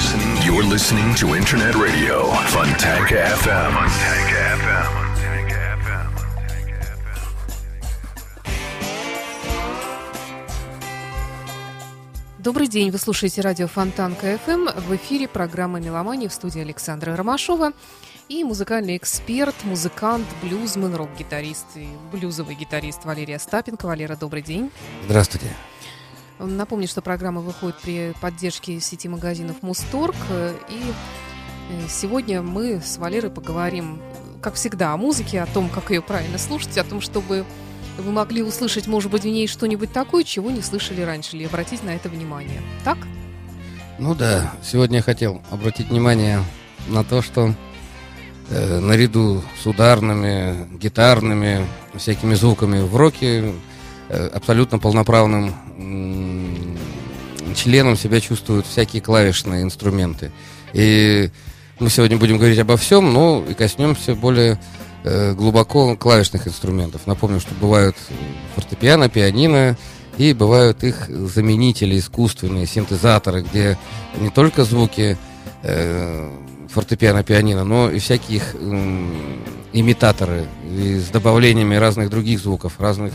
listening. You're listening to Internet Radio Fontanka FM. Fontanka FM. Добрый день, вы слушаете радио Фонтанка FM. В эфире программа «Меломания» в студии Александра Ромашова. И музыкальный эксперт, музыкант, блюзмен, рок-гитарист и блюзовый гитарист Валерия Остапенко. Валера, добрый день. Здравствуйте. Напомню, что программа выходит при поддержке сети магазинов «Мусторг». И э, сегодня мы с Валерой поговорим, как всегда, о музыке, о том, как ее правильно слушать, о том, чтобы вы могли услышать, может быть, в ней что-нибудь такое, чего не слышали раньше, или обратить на это внимание. Так? Ну да, сегодня я хотел обратить внимание на то, что э, наряду с ударными, гитарными, всякими звуками в роке э, абсолютно полноправным членом себя чувствуют всякие клавишные инструменты. И мы сегодня будем говорить обо всем, но и коснемся более Э, глубоко клавишных инструментов. Напомню, что бывают фортепиано, пианино, и бывают их заменители искусственные, синтезаторы, где не только звуки э, фортепиано, пианино, но и всякие их э, имитаторы и с добавлениями разных других звуков, разных,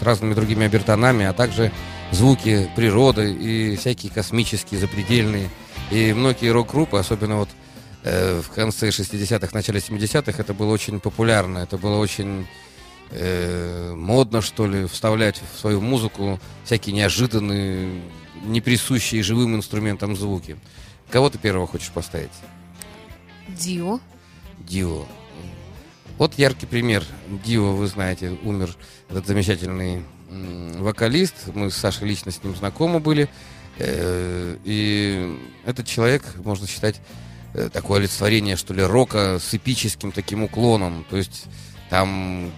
с разными другими обертонами, а также звуки природы и всякие космические, запредельные. И многие рок-группы, особенно вот Э, в конце 60-х, начале 70-х это было очень популярно, это было очень э, модно, что ли, вставлять в свою музыку всякие неожиданные, не присущие живым инструментам звуки. Кого ты первого хочешь поставить? Дио. Дио. Вот яркий пример. Дио, вы знаете, умер этот замечательный вокалист. Мы с Сашей лично с ним знакомы были. Э, и этот человек, можно считать, Э, такое олицетворение, что ли, рока с эпическим таким уклоном. То есть там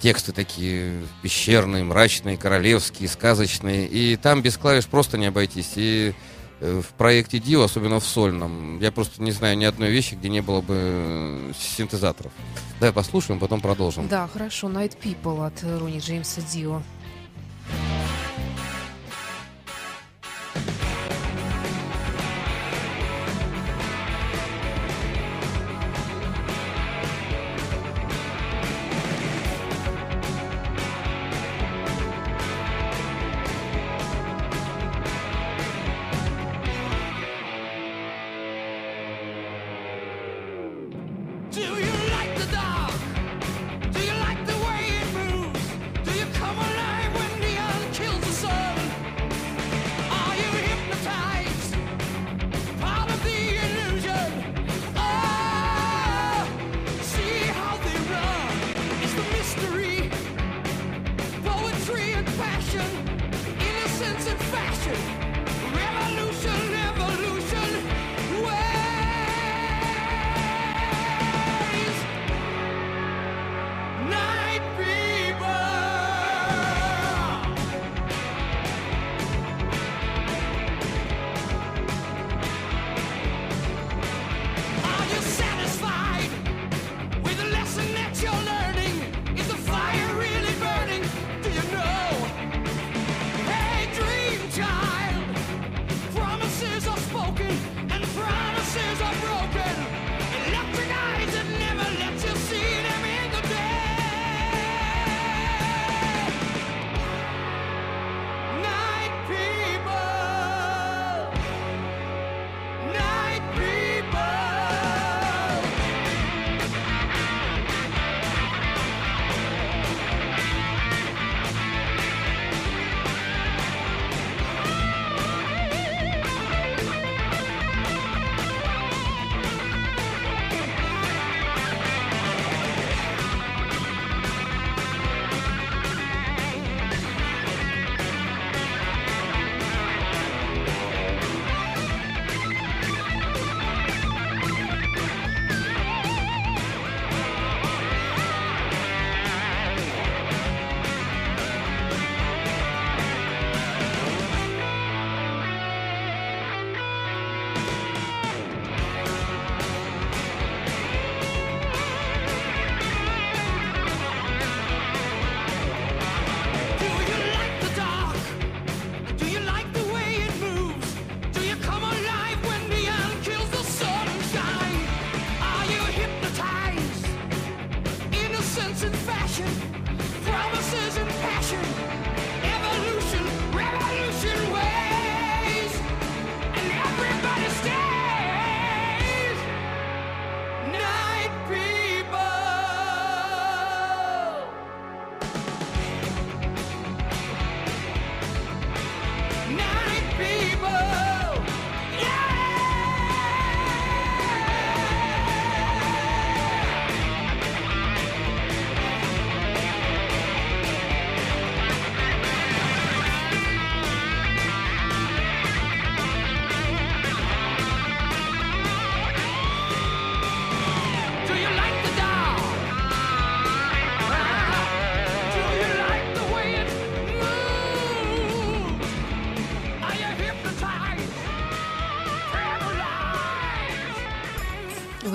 тексты такие пещерные, мрачные, королевские, сказочные. И там без клавиш просто не обойтись. И в проекте Дио, особенно в сольном, я просто не знаю ни одной вещи, где не было бы э, синтезаторов. Давай послушаем, потом продолжим. Да, хорошо. Night People от Руни Джеймса Дио. В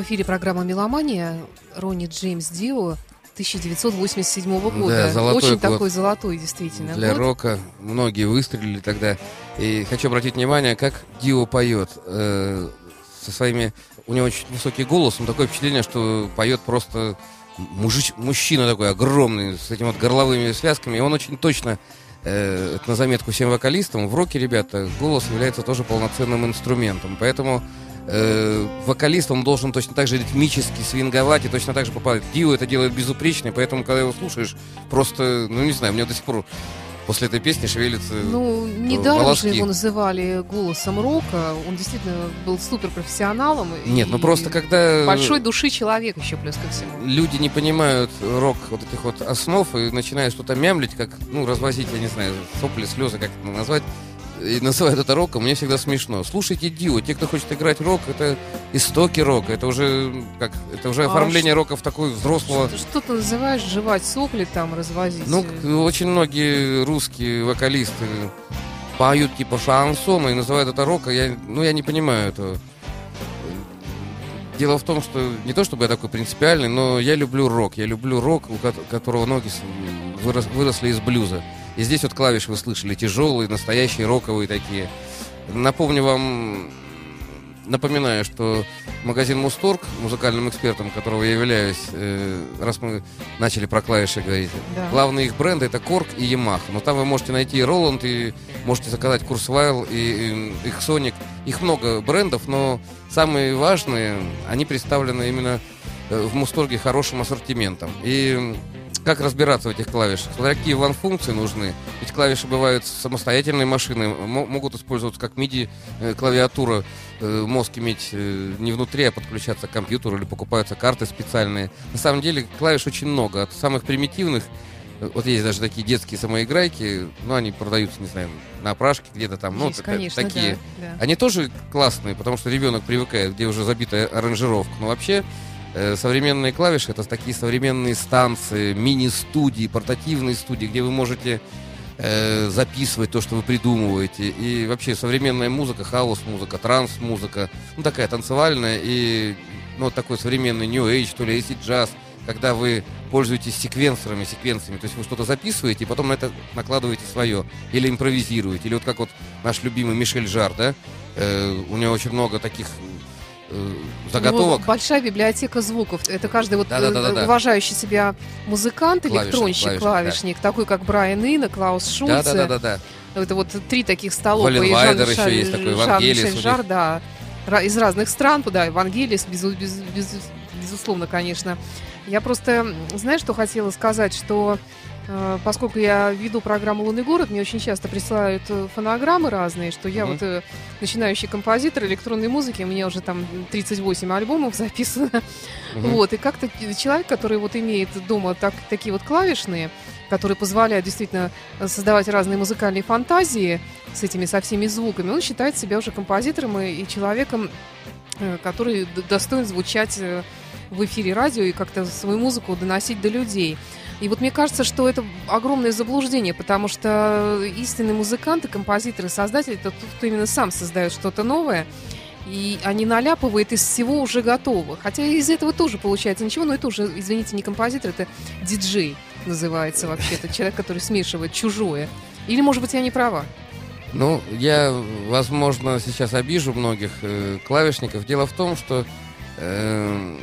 эфире программа «Меломания». Ронни Джеймс Дио 1987 года. Да, золотой Очень год. такой золотой, действительно, Для год. рока многие выстрелили тогда. И хочу обратить внимание, как Дио поет. э, со своими... У него очень высокий голос, но такое впечатление, что поет просто мужич, мужчина такой огромный, с этими вот горловыми связками. И он очень точно, э, это на заметку всем вокалистам, в роке, ребята, голос является тоже полноценным инструментом. Поэтому э, вокалист, он должен точно так же ритмически свинговать и точно так же попадать. Дио это делает безупречно, поэтому, когда его слушаешь, просто, ну не знаю, мне до сих пор после этой песни шевелится... Ну, недаром же его называли голосом рока. Он действительно был суперпрофессионалом. Нет, ну просто когда Большой души человек еще плюс ко всему. люди не понимают рок вот этих вот основ и начинают что-то мямлить, как, ну, развозить, я не знаю, сопли, слезы, как это назвать, и называют это роком, мне всегда смешно. Слушайте Дио, те, кто хочет играть рок, это истоки рока, это уже как, это уже А оформление рока в такой взрослого... Что, что ты называешь жевать сопли там, развозить? Ну, э, очень многие русские вокалисты поют типа шансона и называют это роком. Я, ну, я не понимаю этого. Дело в том, что не то чтобы я такой принципиальный, но я люблю рок. Я люблю рок, у ко- которого ноги выросли из блюза. И здесь вот клавиши вы слышали тяжелые, настоящие роковые такие. Напомню вам, напоминаю, что магазин Мусторг, музыкальным экспертом которого я являюсь, э, раз мы начали про клавиши говорить, Да. Главные их бренды это Корг и Yamaha. Но там вы можете найти и Roland, и можете заказать Kurzweil, и, и их Sonic. Их много брендов, но самые важные, они представлены именно э, в Мусторге хорошим ассортиментом. И как разбираться в этих клавишах? Смотря какие вам функции нужны. Ведь клавиши бывают самостоятельные машины, мо- могут использоваться как MIDI э, э, мозг иметь э, не внутри, а подключаться к компьютеру или покупаются карты специальные. На самом деле клавиш очень много, от самых примитивных вот есть даже такие детские самоиграйки, ну, они продаются, не знаю, на опрашке где-то там, ну, есть, конечно, такие. да, да. Они тоже классные, потому что ребенок привыкает, где уже забитая аранжировка. Но вообще современные клавиши это такие современные станции, мини-студии, портативные студии, где вы можете э, записывать то, что вы придумываете. И вообще современная музыка, хаос-музыка, транс-музыка, ну такая танцевальная и ну, такой современный New Age, то ли acid джаз, когда вы пользуетесь секвенсорами, секвенциями, то есть вы что-то записываете, и потом на это накладываете свое, или импровизируете, или вот как вот наш любимый Мишель Жар, да, Э, у него очень много таких э, У него заготовок. большая библиотека звуков. Это каждый вот Да-да-да-да-да. э, уважающий себя музыкант, Клавишник, электронщик, клавишник, клавишник, такой как Брайан Инна, Клаус Шульце. Да, да, да, да, да. Это вот три таких столопа. Вален Вайдер Жан- еще есть такой, Вангелис Мишель у Жар, них. да. Из разных стран, да, Евангелис, безу- без- без- безусловно, конечно. Я просто, знаешь, что хотела сказать, что поскольку я веду программу «Лунный город», мне очень часто присылают э, фонограммы разные, что я Мгм. вот э, начинающий композитор электронной музыки, у меня уже там 38 альбомов записано. Мгм. Вот, и как-то человек, который вот имеет дома так, такие вот клавишные, которые позволяют действительно э, создавать разные музыкальные фантазии с этими, со всеми звуками, он считает себя уже композитором и, и человеком, э, который достоин звучать э, в эфире радио и как-то свою музыку доносить до людей. И вот мне кажется, что это огромное заблуждение, потому что истинные музыканты, композиторы, создатели, это тот, кто именно сам создает что-то новое, и они наляпывают из всего уже готового. Хотя из этого тоже получается ничего, но это уже, извините, не композитор, это диджей называется вообще. Это человек, который смешивает чужое. Или, может быть, я не права. Ну, я, возможно, сейчас обижу многих э, клавишников. Дело в том, что э,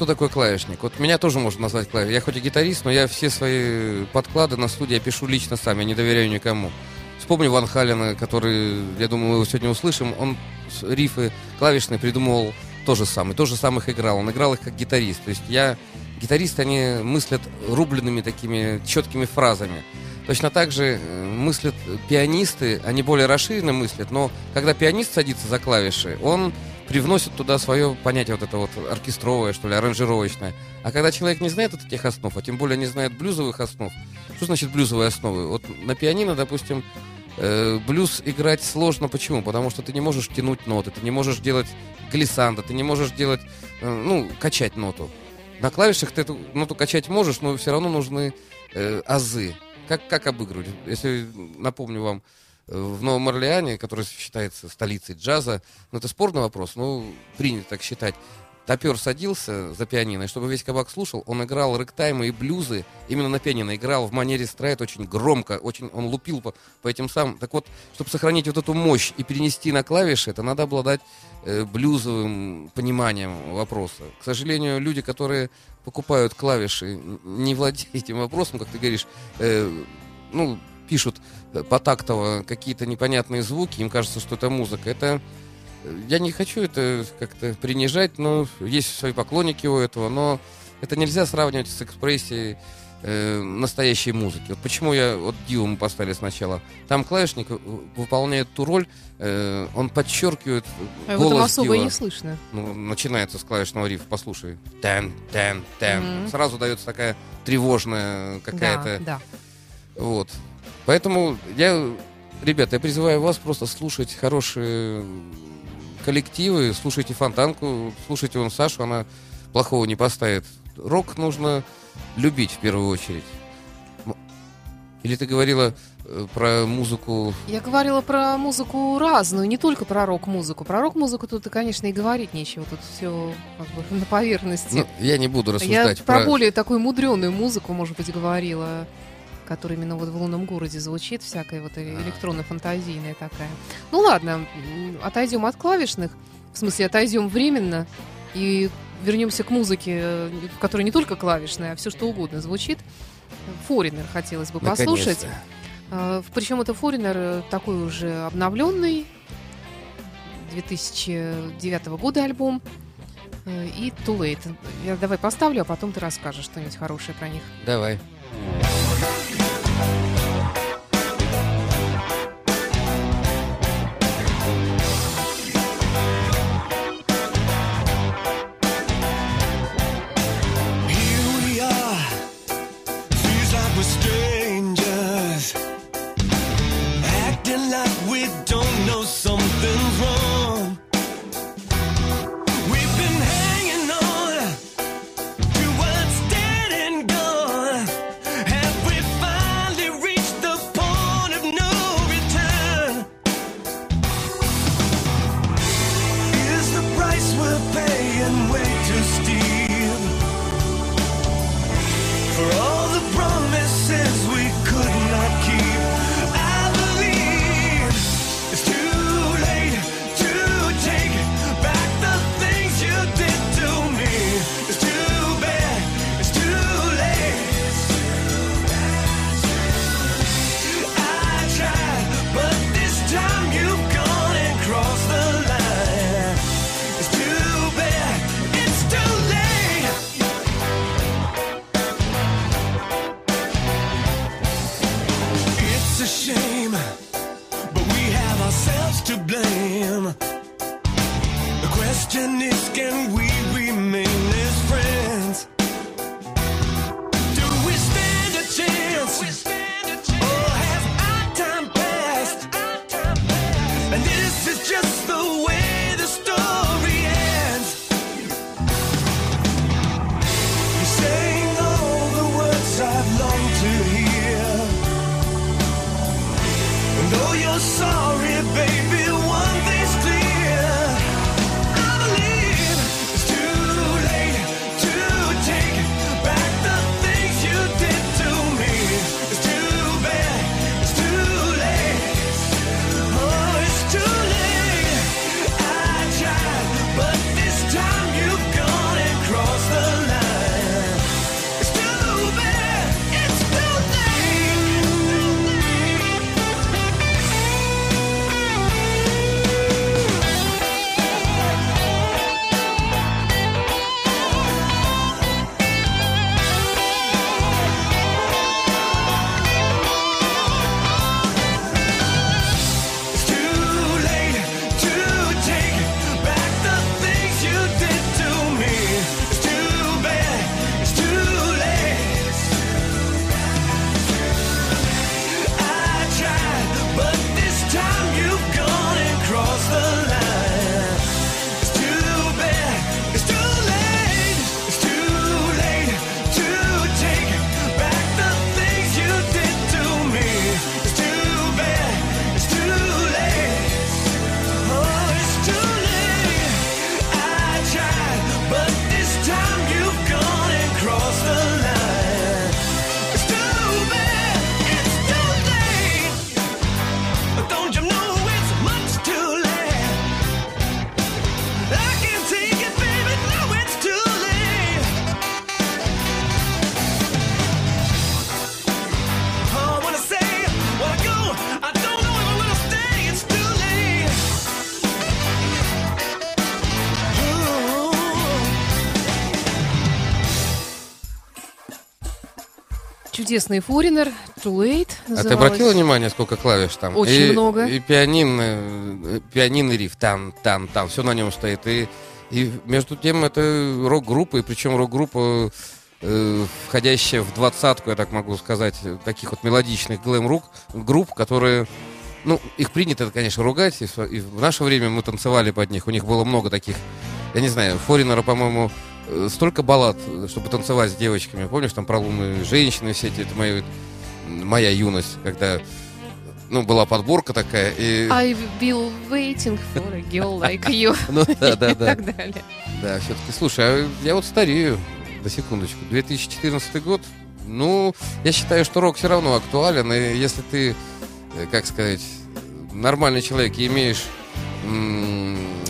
что такое клавишник? Вот меня тоже можно назвать клавишником. Я хоть и гитарист, но я все свои подклады на студии я пишу лично сам, я не доверяю никому. Вспомню Ван Халена, который, я думаю, мы его сегодня услышим. Он рифы клавишные придумывал тоже сам, и тоже сам их играл. Он играл их как гитарист. То есть я... Гитаристы, они мыслят рубленными такими четкими фразами. Точно так же э, мыслят пианисты, они более расширенно мыслят, но когда пианист садится за клавиши, он привносит туда свое понятие вот это вот оркестровое, что ли, аранжировочное. А когда человек не знает вот этих основ, а тем более не знает блюзовых основ, что значит блюзовые основы? Вот на пианино, допустим, э, блюз играть сложно. Почему? Потому что ты не можешь тянуть ноты, ты не можешь делать глиссандо, ты не можешь делать, э, ну, качать ноту. На клавишах ты эту ноту качать можешь, но все равно нужны э, азы. Как, как обыгрывать? Если напомню вам в Новом Орлеане, который считается столицей джаза, ну, это спорный вопрос, ну, принято так считать, Топер садился за пианино, и чтобы весь кабак слушал, он играл рэктаймы и блюзы именно на пианино, играл в манере страйт очень громко, очень, он лупил по, по этим самым. Так вот, чтобы сохранить вот эту мощь и перенести на клавиши, это надо обладать э, блюзовым пониманием вопроса. К сожалению, люди, которые покупают клавиши, не владеют этим вопросом, как ты говоришь, э, ну, пишут потактово какие-то непонятные звуки, им кажется, что это музыка. Это я не хочу это как-то принижать, но есть свои поклонники у этого, но это нельзя сравнивать с экспрессией э, настоящей музыки. Вот почему я вот Диву мы поставили сначала. Там клавишник выполняет ту роль, э, он подчеркивает а голос там особо и не слышно. Ну, начинается с клавишного рифа, послушай. Тен, тен, тен. Сразу дается такая тревожная какая-то... Да, да. Вот. Поэтому я, ребята, я призываю вас просто слушать хорошие коллективы, слушайте Фонтанку, слушайте вон Сашу, она плохого не поставит. Рок нужно любить в первую очередь. Или ты говорила э, про музыку... Я говорила про музыку разную, не только про рок-музыку. Про рок-музыку тут, конечно, и говорить нечего. Тут все как бы на поверхности. Ну, я не буду Я рассуждать про более такую мудреную музыку, может быть, говорила, которая именно вот в лунном городе звучит, всякая вот электронно-фантазийная такая. Ну ладно, отойдем от клавишных, в смысле, отойдем временно и вернемся к музыке, э, в которой не только клавишная, а все что угодно звучит. Форинер хотелось бы послушать. Наконец-то. Причем это Форинер э, такой уже обновленный, 2009 года альбом. э, И Too Late. Я давай поставлю, а потом ты расскажешь что-нибудь хорошее про них. Давай. Here question can we чудесный форинер, Too Late А ты называлась. обратила внимание, сколько клавиш там? Очень И- много. И пианино, э, пианино риф, там, там, там, все на нем стоит. И, и между тем это рок-группа, и причем рок-группа, э, входящая в двадцатку, я так могу сказать, таких вот мелодичных глэм-рук, групп, которые, ну, их принято, конечно, ругать, и в, и в наше время мы танцевали под них, у них было много таких, я не знаю, Форинера, по-моему, столько баллад, э, чтобы танцевать с девочками, помнишь, там про лунные женщины все эти, это моя, моя юность, когда, ну, была подборка такая, и... I've been waiting for a girl like you. Ну, да, да, И да. так далее. Да, все-таки, слушай, а я вот старею, до секундочку, 2014 год, ну, я считаю, что рок все равно актуален, и если ты, э, как сказать, нормальный человек и имеешь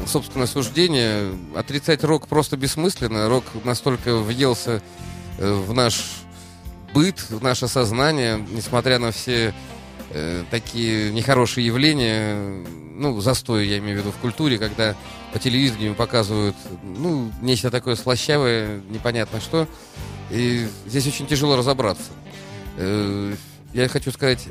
собственное суждение, отрицать рок просто бессмысленно, рок настолько въелся э, в наш быт, в наше сознание, несмотря на все э, такие нехорошие явления, ну, застой, я имею в виду, в культуре, когда по телевидению показывают, ну, нечто такое слащавое, непонятно что, и здесь очень тяжело разобраться. Э, Я хочу сказать,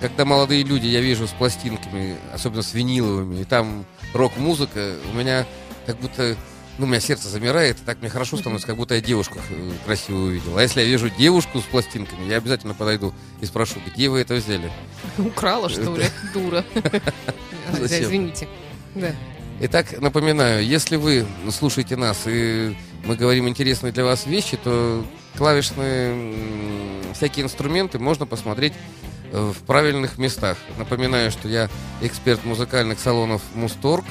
когда молодые люди я вижу с пластинками, особенно с виниловыми, и там рок-музыка, у меня как будто, ну, у меня сердце замирает, и так мне хорошо становится, как будто я девушку э, красивую увидел. А если я вижу девушку с пластинками, я обязательно подойду и спрошу, где вы это взяли? Украла, что ли? Дура. Зачем? Извините. Да. Итак, напоминаю, если вы слушаете нас и мы говорим интересные для вас вещи, то клавишные всякие инструменты можно посмотреть э, в правильных местах. Напоминаю, что я эксперт музыкальных салонов Мусторг.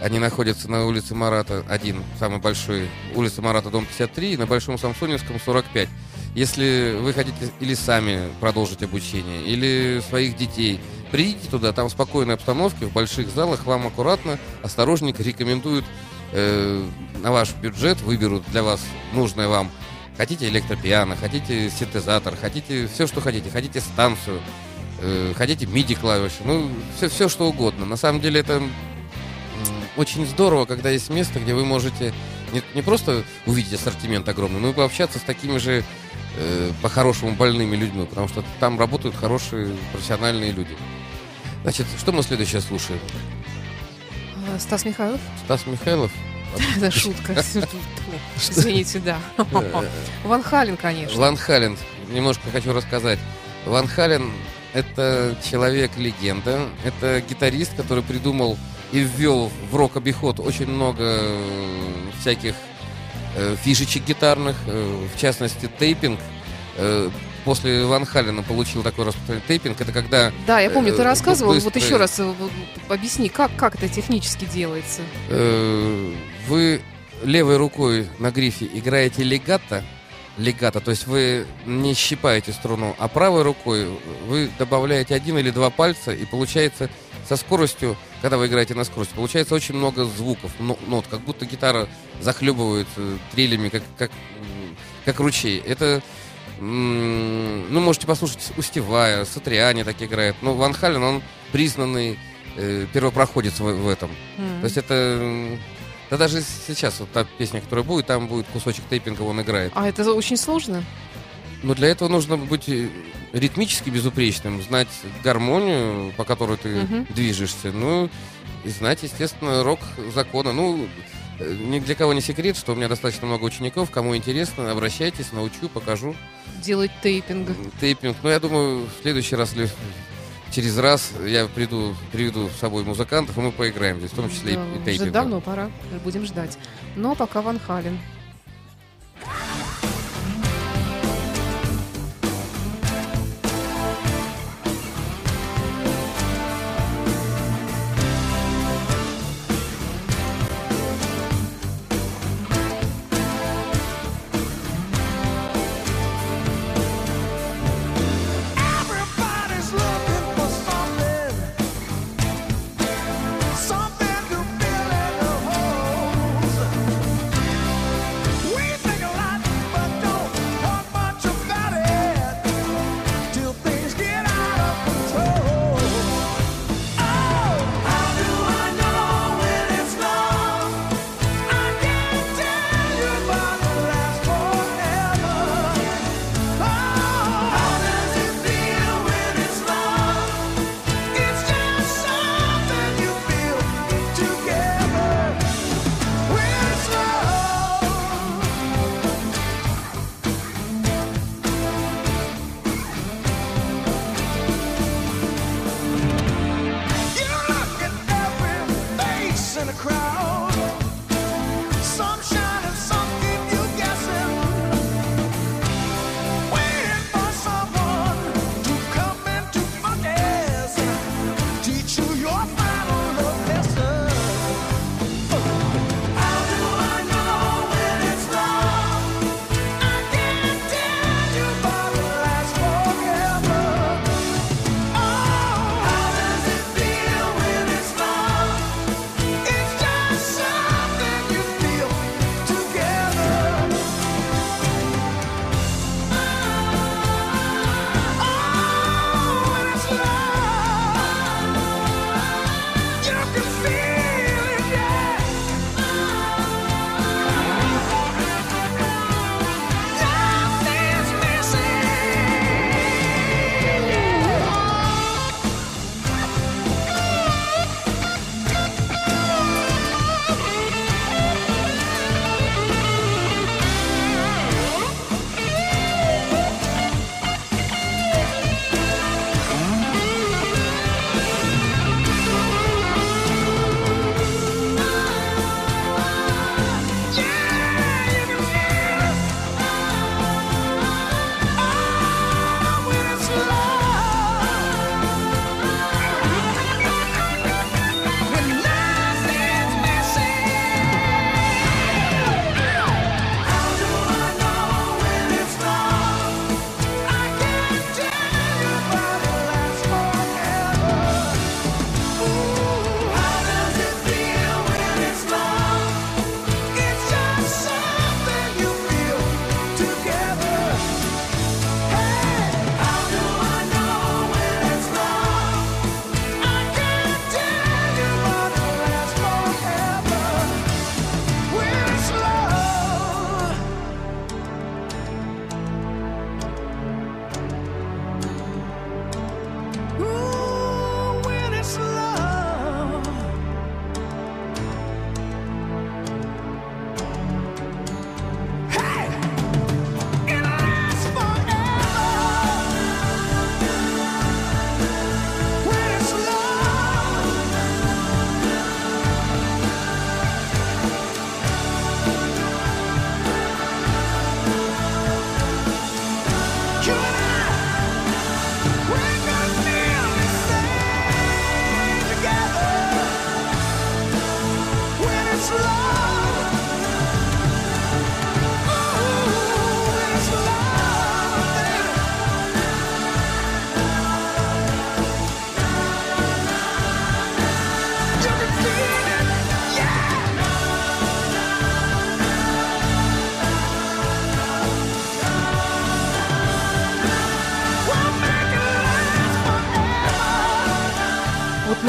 Они находятся на улице Марата 1, самый большой, улица Марата, дом 53, и на Большом Самсоневском 45. Если вы хотите или сами продолжить обучение, или своих детей, придите туда, там спокойной обстановке, в больших залах, вам аккуратно, осторожненько рекомендуют э, на ваш бюджет, выберут для вас нужное вам. Хотите электропиано, хотите синтезатор, хотите все, что хотите, хотите станцию, э, хотите MIDI клавиши, ну, все, все что угодно. На самом деле это очень здорово, когда есть место, где вы можете не, не просто увидеть ассортимент огромный, но и пообщаться с такими же э, по-хорошему больными людьми, потому что там работают хорошие профессиональные люди. Значит, что мы следующее слушаем? А, Стас Михайлов? Стас Михайлов? Это шутка. Извините, да. Ван Хален, конечно. Ван Хален. Немножко хочу рассказать. Ван Хален — это человек-легенда. Это гитарист, который придумал и ввел в рок-обиход очень много э, всяких э, фишечек гитарных, э, в частности, тейпинг. Э, После Ван Халена получил такой распространение. Тейпинг — это когда Да, я помню, ты э, рассказывал. Вот быстрый- еще раз э, вот объясни, как, как это технически делается. Э, вы левой рукой на грифе играете легато, легато, то есть вы не щипаете струну, а правой рукой вы добавляете один или два пальца, и получается со скоростью, когда вы играете на скорость, получается очень много звуков, но- нот, как будто гитара захлебывает э, трелями, как, как, как ручей. Это, ну, можете послушать у Стивая, Сатриани так играет. Но Ван Хален, он признанный э, первопроходец в, в этом. М. То есть это... Да даже сейчас вот та песня, которая будет, там будет кусочек тейпинга, он играет. А это очень сложно? Но для этого нужно быть э, ритмически безупречным, знать гармонию, по которой ты Мгм. движешься, ну и знать, естественно, рок закона. Ну, э, ни для кого не секрет, что у меня достаточно много учеников. Кому интересно, обращайтесь, научу, покажу. Делать тейпинг. Тейпинг. Ну, я думаю, в следующий раз через раз я приду, приведу с собой музыкантов, и мы поиграем здесь, в том числе Да, и, и уже давно пора, будем ждать. Но пока Ван Хален.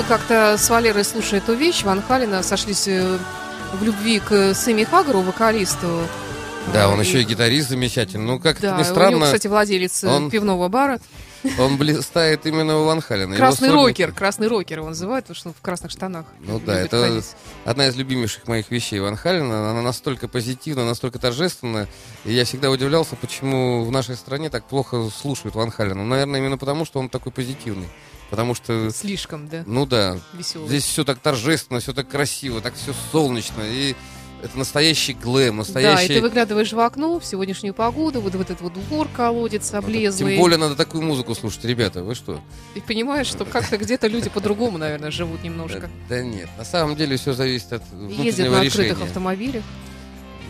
Мы как-то с Валерой, слушая эту вещь, Ван Халина сошлись э, в любви к Сэмми Хагару, вокалисту. Да, он И- еще и гитарист замечательный. Ну, как Да, ни у него, странно, кстати, владелец э, он- пивного бара. он блистает именно у Ван Халена. Его Красный сольник- рокер, красный рокер его называют, потому что в красных штанах. Ну да, это ходить. одна из любимейших моих вещей Ван Халена. Она настолько позитивна, настолько торжественная. И я всегда удивлялся, почему в нашей стране так плохо слушают Ван Халена. Ну, наверное, именно потому, что он такой позитивный. Потому что, Слишком, да, ну да, веселый. здесь все так торжественно, все так красиво, так все солнечно. И это настоящий глэм, Да, и настоящий... ты выглядываешь в окно в сегодняшнюю погоду, вот, вот этот вот двор колодец облезлый. Тем более надо такую музыку слушать, ребята, вы что? И понимаешь, что как-то где-то люди по-другому, наверное, живут немножко. Да, нет, на самом деле все зависит от Ездят внутреннего на решения. открытых автомобилях.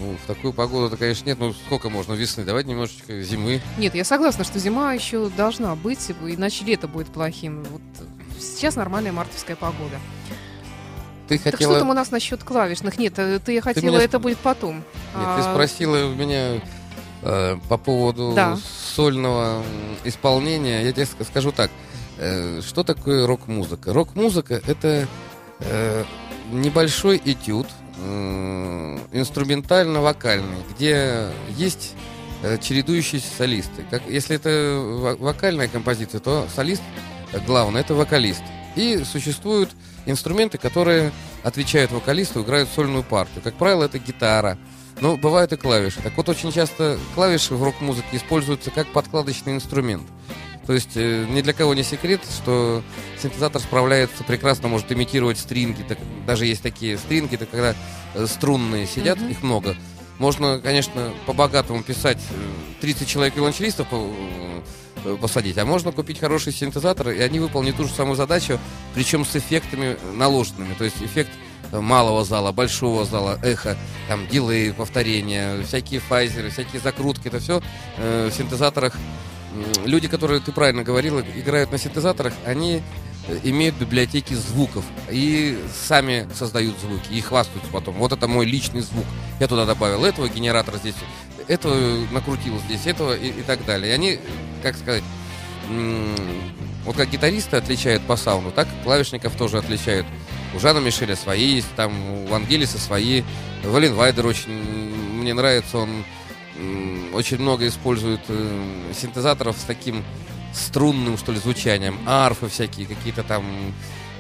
Ну, в такую погоду-то, конечно, нет. Ну, сколько можно весны? Давайте немножечко зимы. Нет, я согласна, что зима еще должна быть, иначе лето будет плохим. Вот сейчас нормальная мартовская погода. Ты Так хотела... что там у нас насчет клавишных? Нет, э, ты хотела, меня сп- это будет потом. Нет, А, ты спросила у меня э, по поводу Да. сольного исполнения. Я тебе ск- скажу так. Э, что такое рок-музыка? Рок-музыка — это э, небольшой этюд, инструментально-вокальный, где есть э, чередующиеся солисты. Как, если это во- вокальная композиция, то солист э, главный — это вокалист. И существуют инструменты, которые отвечают вокалисту, играют сольную партию. Как правило, это гитара, но бывают и клавиши. Так вот, очень часто клавиши в рок-музыке используются как подкладочный инструмент. То есть э, ни для кого не секрет, что синтезатор справляется прекрасно, может имитировать стринги. Так, даже есть такие стринги, это когда э, струнные сидят, Мгм. их много. Можно, конечно, по-богатому писать э, 30 человек виолончелистов э, посадить, а можно купить хороший синтезатор, и они выполнят ту же самую задачу, причем с эффектами наложенными. То есть эффект э, малого зала, большого зала, эхо, там дилей, повторения, всякие файзеры, всякие закрутки, это все в синтезаторах. Люди, которые, ты правильно говорила, играют на синтезаторах, они имеют библиотеки звуков и сами создают звуки и хвастаются потом. Вот это мой личный звук. Я туда добавил этого генератора здесь, этого накрутил здесь, этого и, и так далее. И они, как сказать, вот как гитаристы отличают по саунду, так клавишников тоже отличают. У Жана Мишеля свои есть, там у Ангелиса свои. Вален Вайдер очень мне нравится, он очень много использует э, синтезаторов с таким струнным, что ли, звучанием. Арфы всякие, какие-то там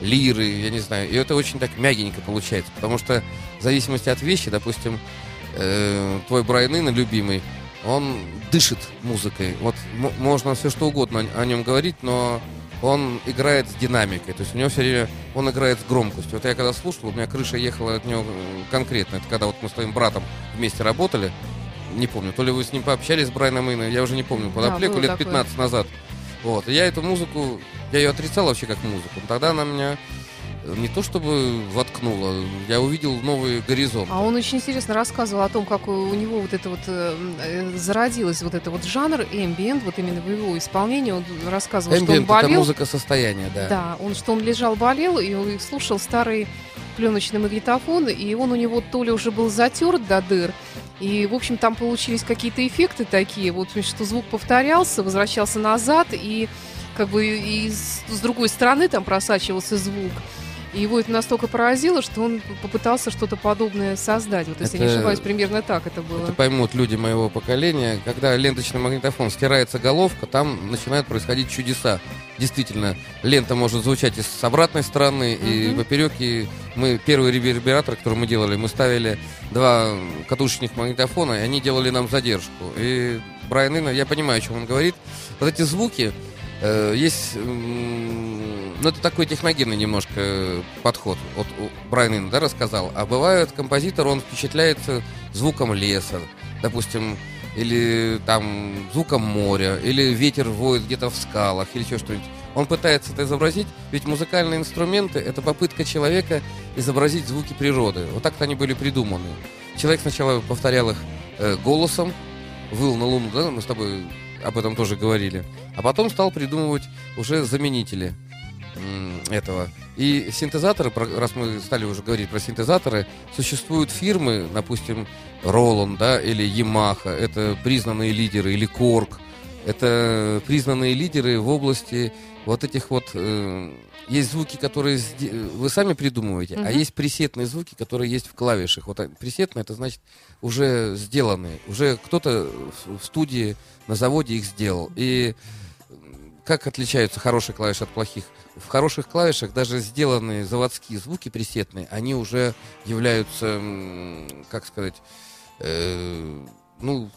лиры, я не знаю. И это очень так мягенько получается, потому что в зависимости от вещи, допустим, э, твой Брайан Инна, любимый, он дышит музыкой. Вот можно все что угодно о, о нем говорить, но он играет с динамикой. То есть у него все время он играет с громкостью. Вот я когда слушал, у меня крыша ехала от него э, конкретно. Это когда вот мы с твоим братом вместе работали. Не помню, то ли вы с ним пообщались, с Брайаном Инна, я уже не помню, под Да, лет такое. 15 назад. Вот. И я эту музыку, я ее отрицал вообще как музыку. Тогда она меня э, не то чтобы воткнула, я увидел новый горизонт. А он очень интересно рассказывал о том, как у него вот это вот э, э, зародилась вот это вот жанр эмбиент, вот именно в его исполнении. Он рассказывал, что он Эмбиент это болел. музыка состояния, да. Да, он что он лежал, болел и слушал старый пленочный магнитофон, и он у него то ли уже был затерт до дыр, и, в общем, там получились какие-то эффекты такие, вот, что звук повторялся, возвращался назад, и как бы и с, с другой стороны там просачивался звук. И его это настолько поразило, что он попытался что-то подобное создать. Вот если я не Это- ошибаюсь, примерно так это было. Это поймут люди моего поколения. Когда ленточный магнитофон стирается головка, там начинают происходить чудеса. Действительно, лента может звучать и с обратной стороны, и Мгм. поперек. И мы первый ревербератор, который мы делали, мы ставили два катушечных магнитофона, и они делали нам задержку. И Брайан Инна, я понимаю, о чем он говорит. Вот эти звуки, э, есть... м, Ну, это такой техногенный немножко подход. Вот Брайан да, рассказал. А бывает композитор, он впечатляется звуком леса, допустим, или там звуком моря, или ветер воет где-то в скалах, или еще что-нибудь. Он пытается это изобразить, ведь музыкальные инструменты — это попытка человека изобразить звуки природы. Вот так-то они были придуманы. Человек сначала повторял их э, голосом, выл на луну, да, мы с тобой об этом тоже говорили, а потом стал придумывать уже заменители этого. И синтезаторы, раз мы стали уже говорить про синтезаторы, существуют фирмы, допустим, Roland, да, или Yamaha, это признанные лидеры, или Korg, это признанные лидеры в области вот этих вот... э, есть звуки, которые вы сами придумываете, а Мгм. есть пресетные звуки, которые есть в клавишах. Вот а, пресетные, это значит уже сделанные. Уже кто-то в- студии, на заводе их сделал. И как отличаются хорошие клавиши от плохих? В хороших клавишах даже сделанные заводские звуки пресетные, они уже являются, как сказать, э, ну,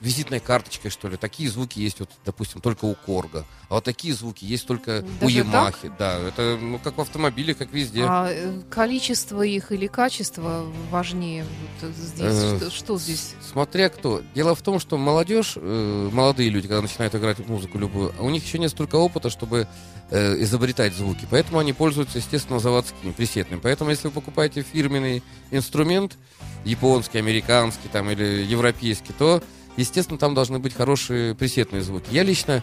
визитной карточкой, что ли. Такие звуки есть, вот, допустим, только у Корга. А вот такие звуки есть только у Даже Ямахи. Да, это ну, как в автомобиле, как везде. А э, количество их или качество важнее вот здесь? Э, Что, что здесь? Смотря кто. Дело в том, что молодежь, э, молодые люди, когда начинают играть музыку любую, у них еще нет столько опыта, чтобы э, изобретать звуки. Поэтому они пользуются, естественно, заводскими, пресетными. Поэтому, если вы покупаете фирменный инструмент, японский, американский там, или европейский, то, естественно, там должны быть хорошие пресетные звуки. Я лично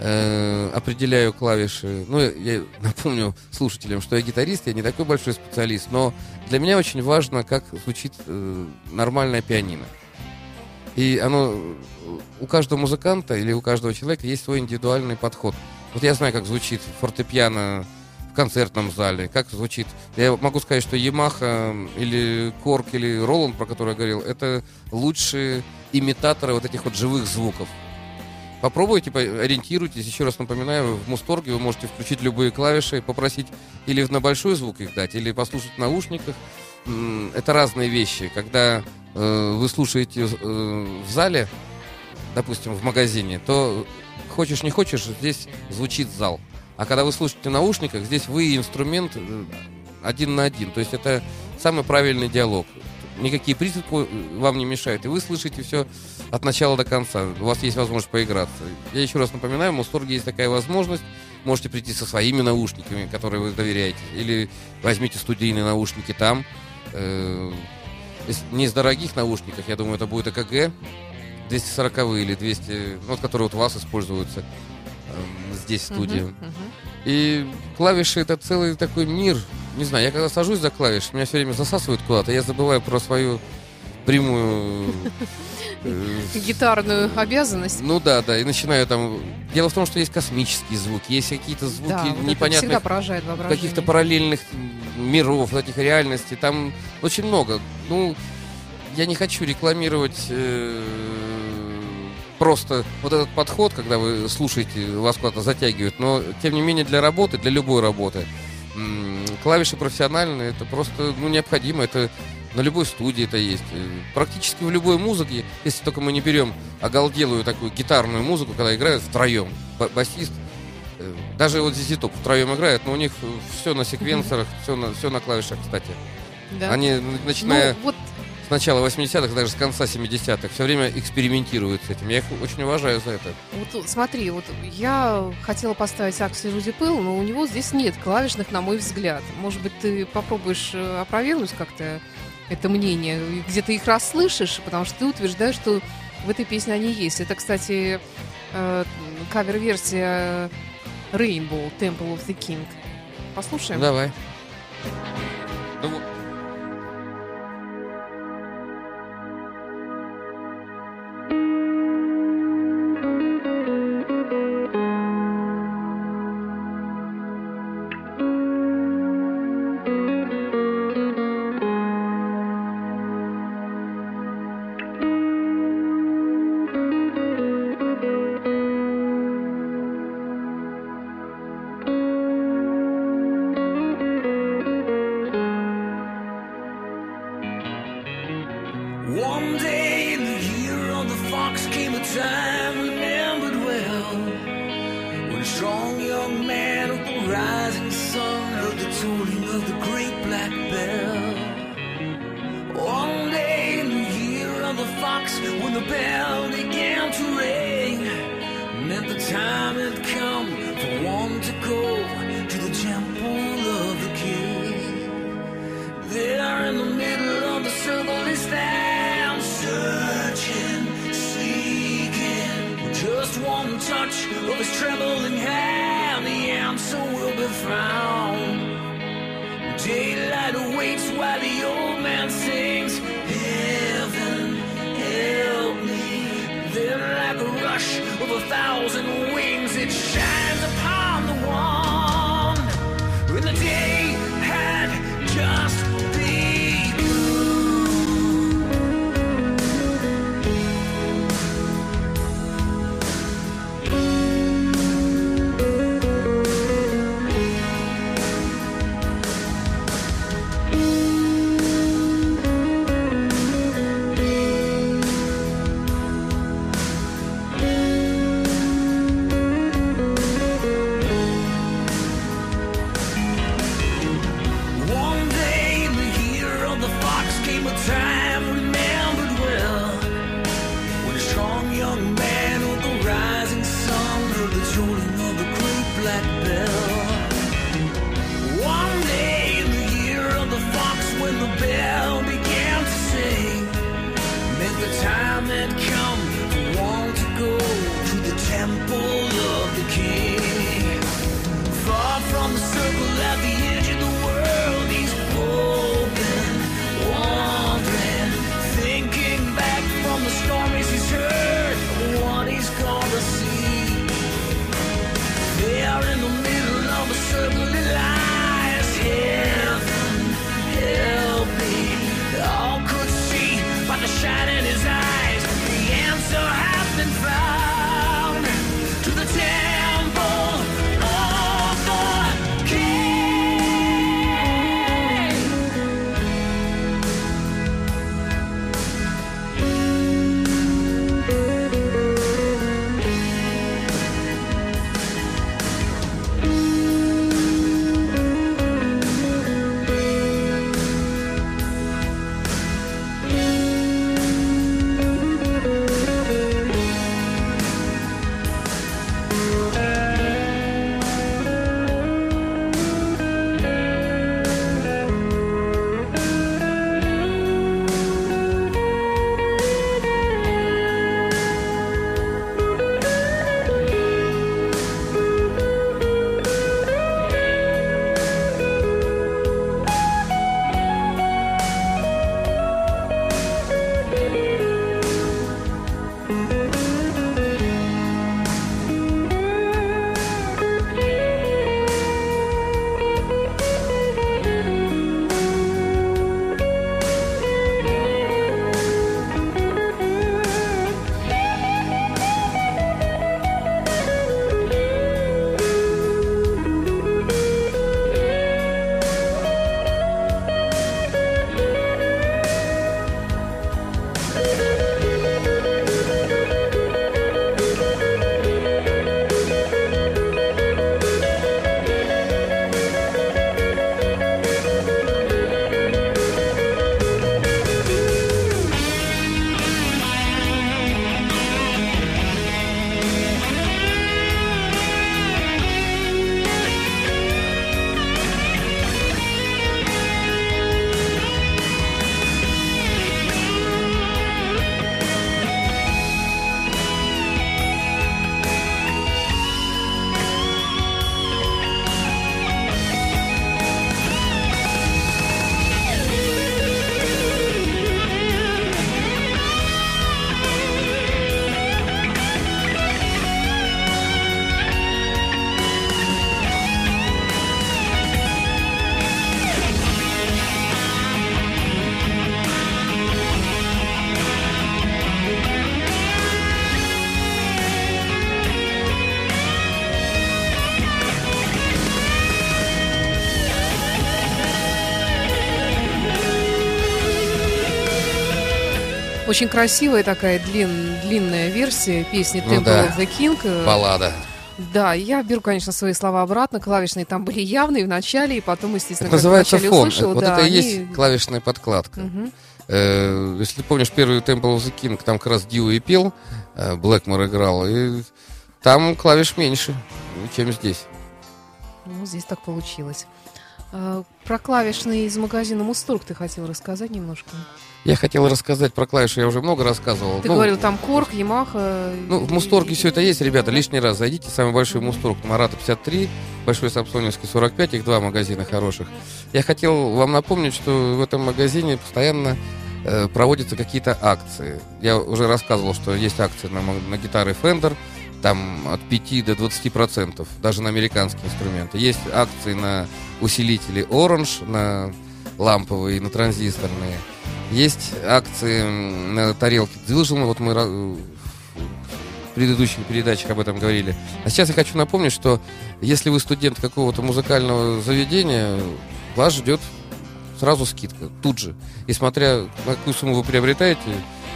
э, определяю клавиши. Ну, я, напомню слушателям, что я гитарист, я не такой большой специалист, но для меня очень важно, как звучит э, нормальное пианино. И оно у каждого музыканта или у каждого человека есть свой индивидуальный подход. Вот я знаю, как звучит фортепиано концертном зале, как звучит. Я могу сказать, что Yamaha или Korg или Roland, про который я говорил, это лучшие имитаторы вот этих вот живых звуков. Попробуйте, по- ориентируйтесь. Еще раз напоминаю, в Мусторге вы можете включить любые клавиши, попросить или на большой звук их дать, или послушать в наушниках. Это разные вещи. Когда э, вы слушаете э, в зале, допустим, в магазине, то хочешь не хочешь, здесь звучит зал. А когда вы слушаете в наушниках, здесь вы и инструмент э, один на один. То есть это самый правильный диалог. Никакие призывы вам не мешают. И вы слышите все от начала до конца. У вас есть возможность поиграться. Я еще раз напоминаю, в Мусторге есть такая возможность. Можете прийти со своими наушниками, которые вы доверяете. Или возьмите студийные наушники там. Э, не из дорогих наушников, я думаю, это будет ЭКГ 240 или 200, ну, вот, которые вот у вас используются здесь, в студии. Мгм, мгм. И клавиши это целый такой мир. Не знаю, я когда сажусь за клавиш, меня все время засасывают куда-то, я забываю про свою прямую... э, Гитарную обязанность. Ну да, да, и начинаю там... Дело в том, что есть космические звуки, есть какие-то звуки да, вот непонятных каких-то параллельных миров, вот этих реальностей. Там очень много. Ну, я не хочу рекламировать э, просто вот этот подход, когда вы слушаете, вас куда-то затягивает, но тем не менее для работы, для любой работы, клавиши профессиональные, это просто ну, необходимо, это на любой студии это есть. Э, Практически в любой музыке, если только мы не берем оголделую такую гитарную музыку, когда играют втроем, ба- басист, э, даже вот здесь топ втроем играют, но у них все на секвенсорах, все на, все на клавишах, кстати. Да. Они, начиная Ну, вот с начала 80-х, даже с конца 70-х, все время экспериментируют с этим. Я их очень уважаю за это. Вот тут, смотри, вот я хотела поставить Аксли Руди Пэл, но у него здесь нет клавишных, на мой взгляд. Может быть, ты попробуешь э, опровергнуть как-то это мнение, где ты их расслышишь, потому что ты утверждаешь, что в этой песне они есть. Это, кстати, э, кавер-версия Rainbow, Temple of the King. Послушаем? Давай. Ну, Очень красивая такая длин, длинная версия песни Ну Temple да. of the King. Э, Баллада. Да, я беру, конечно, свои слова обратно. Клавишные там были явные в начале, и потом, естественно, Это называется фон. услышала, вот да, это и они- есть клавишная подкладка. Э, если ты помнишь первый Temple of the King, там как раз Дьюи пел, э, Блэкмор играл, и там клавиш меньше, чем здесь. Ну, здесь так получилось. А, Про клавишные из магазина Мусторг ты хотел рассказать немножко? Я хотел рассказать про клавиши, я уже много рассказывал. Ты Ну, говорил, там Корг, Ямаха. Ну, в Мусторге все это есть, ребята, лишний раз зайдите, самый большой Мусторг, Марата 53, Большой Самсоневский 45, их два магазина хороших. Я хотел вам напомнить, что в этом магазине постоянно э, проводятся какие-то акции. Я уже рассказывал, что есть акции на, на гитары Fender, там от 5 до 20 процентов, даже на американские инструменты. Есть акции на усилители Orange, на ламповые, на транзисторные. Есть акции на тарелке Дзилжина, вот мы ра- в предыдущих передачах об этом говорили. А сейчас я хочу напомнить, что если вы студент какого-то музыкального заведения, вас ждет сразу скидка, тут же. И смотря на какую сумму вы приобретаете,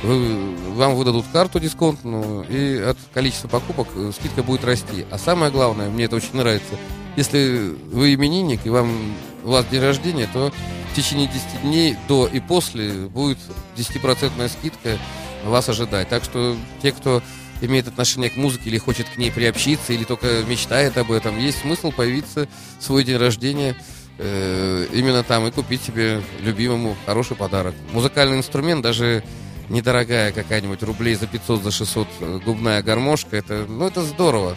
вы- вам выдадут карту дисконтную, и от количества покупок э, скидка будет расти. А самое главное, мне это очень нравится, если вы именинник, и вам, у вас день рождения, то в течение 10 дней до и после будет 10% скидка вас ожидать. Так что те, кто имеет отношение к музыке или хочет к ней приобщиться, или только мечтает об этом, есть смысл появиться в свой день рождения э, именно там и купить себе любимому хороший подарок. Музыкальный инструмент, даже недорогая какая-нибудь рублей за 500, за 600 э, губная гармошка, это, ну, это здорово.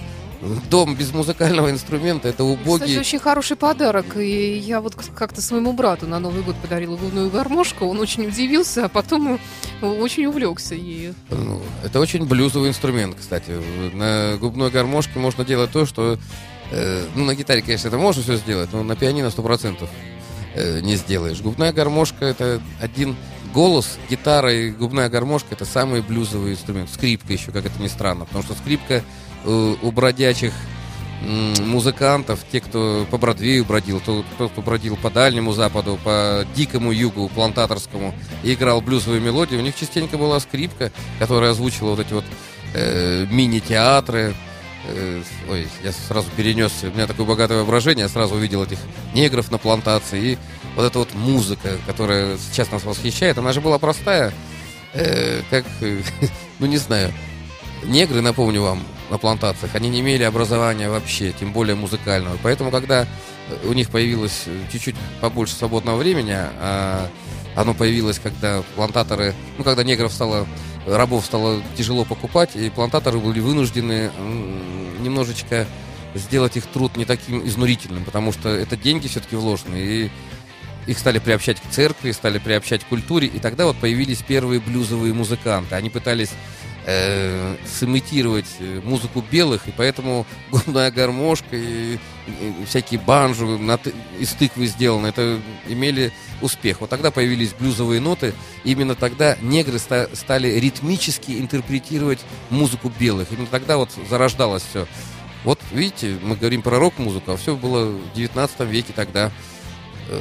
Дом без музыкального инструмента это Кстати, убогий. очень хороший подарок. И я вот как-то своему брату на Новый год подарила губную гармошку. Он очень удивился, а потом э, очень увлекся ею. Ну, это очень блюзовый инструмент, кстати. На губной гармошке можно делать то, что... э, ну, на гитаре, конечно, это можно все сделать, но на пианино 100% э, не сделаешь. Губная гармошка — это один голос, гитара и губная гармошка — это самый блюзовый инструмент. Скрипка еще, как это ни странно, потому что скрипка э, у бродячих музыкантов, те, кто по Бродвею бродил, то- тот, кто бродил по Дальнему Западу, по Дикому Югу, плантаторскому, и играл блюзовые мелодии, у них частенько была скрипка, которая озвучила вот эти вот э, мини-театры. Э, ой, я сразу перенесся, у меня такое богатое воображение, я сразу увидел этих негров на плантации, и вот эта вот музыка, которая сейчас нас восхищает, она же была простая, э, как, ну не знаю, негры, напомню вам, на плантациях, они не имели образования вообще, тем более музыкального. Поэтому, когда у них появилось чуть-чуть побольше свободного времени, а оно появилось, когда плантаторы, ну, когда негров стало, рабов стало тяжело покупать, и плантаторы были вынуждены немножечко сделать их труд не таким изнурительным, потому что это деньги все-таки вложены, и их стали приобщать к церкви, стали приобщать к культуре, и тогда вот появились первые блюзовые музыканты. Они пытались э, сымитировать э, музыку белых, и поэтому губная гармошка и, и всякие ты- из тыквы сделаны, это имели успех. Вот тогда появились блюзовые ноты, именно тогда негры ста- стали ритмически интерпретировать музыку белых. Именно тогда вот зарождалось все. Вот видите, мы говорим про рок-музыку, а все было в 19 веке тогда. Э,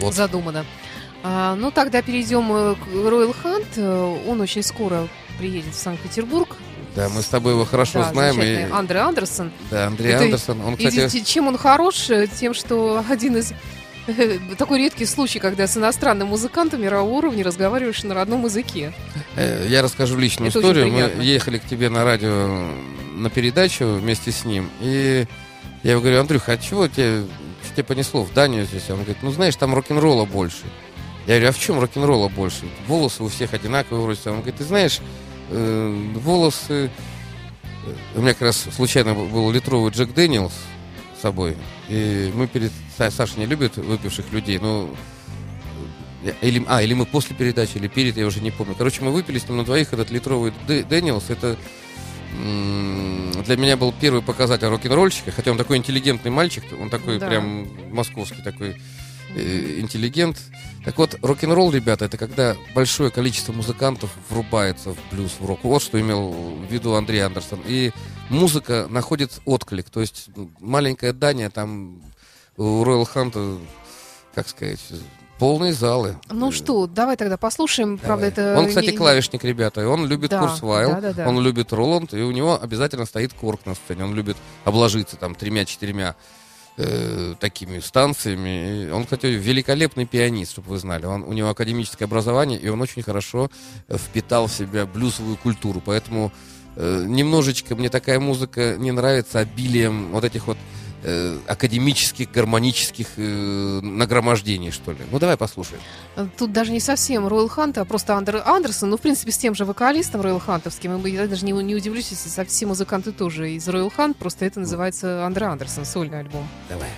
вот. Задумано. А, ну, тогда перейдем э, к Royal Hunt. Э, Он очень скоро приедет в Санкт-Петербург. Да, мы с тобой его хорошо Да, знаем. И, Андре Андерсон. да, Андрей Это Андерсон, он, И кстати, те- чем он хорош? Тем, что один из такой редкий случай, когда с иностранным музыкантом мирового уровня разговариваешь на родном языке. я расскажу личную Это историю. Мы ехали к тебе на радио на передачу вместе с ним, и я ему говорю, Андрюха, а чего тебе, тебе понесло в Данию здесь? Он говорит, ну знаешь, там рок-н-ролла больше. Я говорю, а в чем рок-н-ролла больше? Волосы у всех одинаковые вроде. Он говорит, ты знаешь, э, волосы... У меня как раз случайно был литровый Jack Daniel's с собой. И мы перед... Са- Саша не любит выпивших людей, но... э, Или, а, или мы после передачи, или перед, я уже не помню. Короче, мы выпили с ним на двоих этот литровый Дэ- Daniel's. Это для меня был первый показатель рок-н-ролльщика, хотя он такой интеллигентный мальчик, он такой Да. прям московский такой э, интеллигент. Так вот, рок-н-ролл, ребята, это когда большое количество музыкантов врубается в блюз, в рок. Вот что имел в виду Андрей Андерсон. И музыка находит отклик. То есть маленькая Дания, там у Royal Hunt, как сказать, полные залы. Ну что, давай тогда послушаем. Правда, Давай. это... Он, кстати, клавишник, ребята, и он любит Да, Курсвайл, да, да, да. он любит Роланд, и у него обязательно стоит корк на сцене. Он любит обложиться там тремя-четырьмя э, такими станциями. Он, кстати, великолепный пианист, чтобы вы знали. Он, у него академическое образование, и он очень хорошо э, впитал в себя блюзовую культуру. Поэтому э, немножечко мне такая музыка не нравится обилием вот этих вот э, академических, гармонических э, нагромождений, что ли. Ну, давай послушаем. Тут даже не совсем Ройл Хант, а просто Андер Андерсон. Ну, в принципе, с тем же вокалистом Ройл Хантовским. Я даже не, не удивлюсь, если со все музыканты тоже из Ройл Хант. Просто это называется Андер Андерсон, сольный альбом. Давай.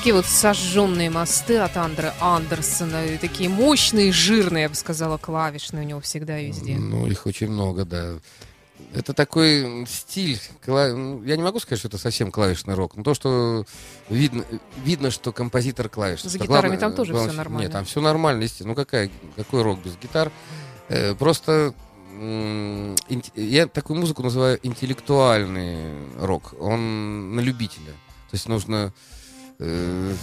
Такие вот сожженные мосты от Андре Андерсона, и такие мощные, жирные, я бы сказала, клавишные у него всегда везде. Ну, их очень много, да. Это такой стиль. кла- ну, Я не могу сказать, что это совсем клавишный рок. Но то, что видно, видно что композитор клавиш. За гитарами там тоже главное, всё нормально. Нет, там все нормально, естественно. Ну, какая, какой рок без гитар? Э, просто я такую музыку называю интеллектуальный рок. Он на любителя. То есть нужно, э,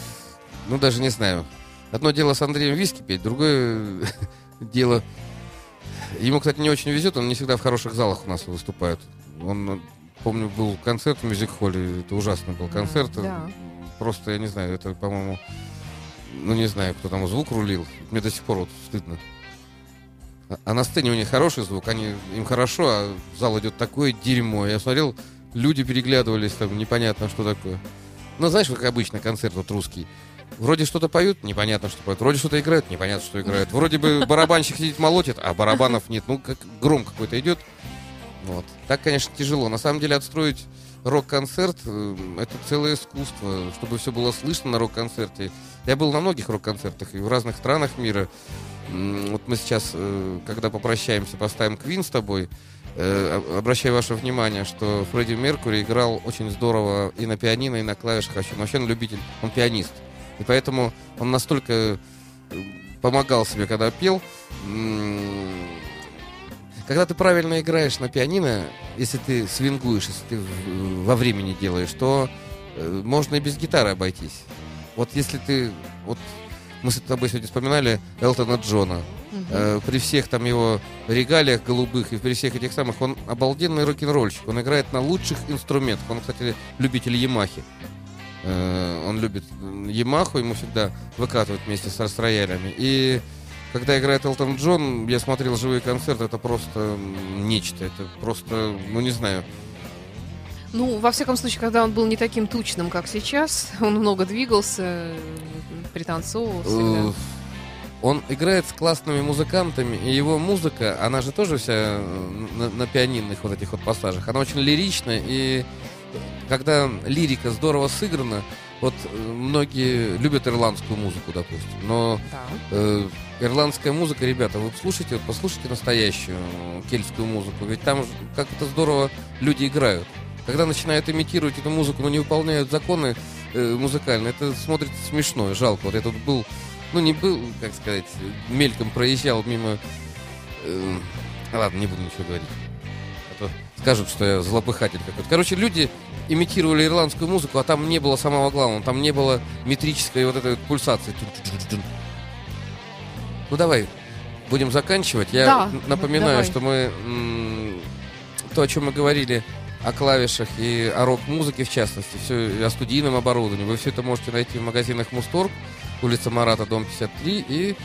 ну, даже не знаю. Одно дело с Андреем Виски петь, другое дело Ему, кстати, не очень везет, он не всегда в хороших залах у нас выступает. Он, помню, был концерт в мюзик-холле, это ужасный был концерт. да. Просто, я не знаю, это, по-моему, ну, не знаю, кто там звук рулил. Мне до сих пор вот стыдно. А- А на сцене у них хороший звук, они, им хорошо, а в зал идет такое дерьмо. Я смотрел, люди переглядывались, там непонятно, что такое. Ну, знаешь, как обычно, концерт вот русский. Вроде что-то поют, непонятно, что поют. Вроде что-то играют, непонятно, что играют. Вроде бы барабанщик сидит молотит, а барабанов нет. Ну, как гром какой-то идет. Вот. Так, конечно, тяжело. На самом деле, отстроить рок-концерт э, это целое искусство, чтобы все было слышно на рок-концерте. Я был на многих рок-концертах и в разных странах мира. Вот мы сейчас, э, когда попрощаемся, поставим Квин с тобой. Э, об- Обращаю ваше внимание, что Фредди Меркури играл очень здорово и на пианино, и на клавишах. Вообще, он любитель, он пианист. И поэтому он настолько э, помогал себе, когда пел. Когда ты правильно играешь на пианино, если ты свингуешь, если ты во времени делаешь, то э, можно и без гитары обойтись. Вот если ты... Вот мы с тобой сегодня вспоминали Элтона Джона. Мгм. Э, при всех там его регалиях голубых и при всех этих самых, он обалденный рок-н-ролльщик. Он играет на лучших инструментах. Он, кстати, любитель Ямахи. Э, он любит Ямаху, ему всегда выкатывают вместе с, роялями. И когда играет Элтон Джон, я смотрел живые концерты, это просто нечто. Это просто, ну не знаю. Ну, во всяком случае, когда он был не таким тучным, как сейчас, он много двигался, э, пританцовывал всегда. Он играет с классными музыкантами, и его музыка, она же тоже вся э, на, на пианинных вот этих вот пассажах, она очень лиричная, и когда лирика здорово сыграна, вот э, многие любят ирландскую музыку, допустим, но Да. э, ирландская музыка, ребята, вы слушайте, вот послушайте настоящую э, кельтскую музыку, ведь там как это здорово люди играют. Когда начинают имитировать эту музыку, но не выполняют законы э, музыкальные, это смотрится смешно, жалко. Вот я тут был, ну не был, как сказать, мельком проезжал мимо... э, ладно, не буду ничего говорить. А то скажут, что я злопыхатель какой-то. Короче, люди имитировали ирландскую музыку, а там не было самого главного, там не было метрической вот этой вот пульсации. Ну давай, будем заканчивать. Я Да, напоминаю, давай. что мы то, о чем мы говорили о клавишах и о рок-музыке в частности, все о студийном оборудовании, вы все это можете найти в магазинах Мусторг, улица Марата, дом 53 и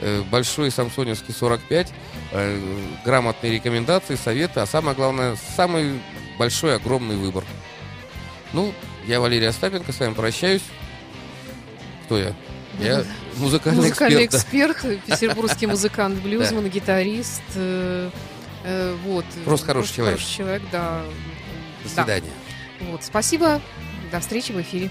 э, большой самсоневский 45, э, грамотные рекомендации, советы, а самое главное, самый большой, огромный выбор. Ну, я Валерий Остапенко, с вами прощаюсь. Кто я? Я музыкальный, Музыкальный эксперт. эксперт, петербургский музыкант, блюзман, гитарист. э, э, вот. Просто хороший человек. Хороший человек, да. До Да. свидания. Вот, спасибо. До встречи в эфире.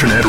Internet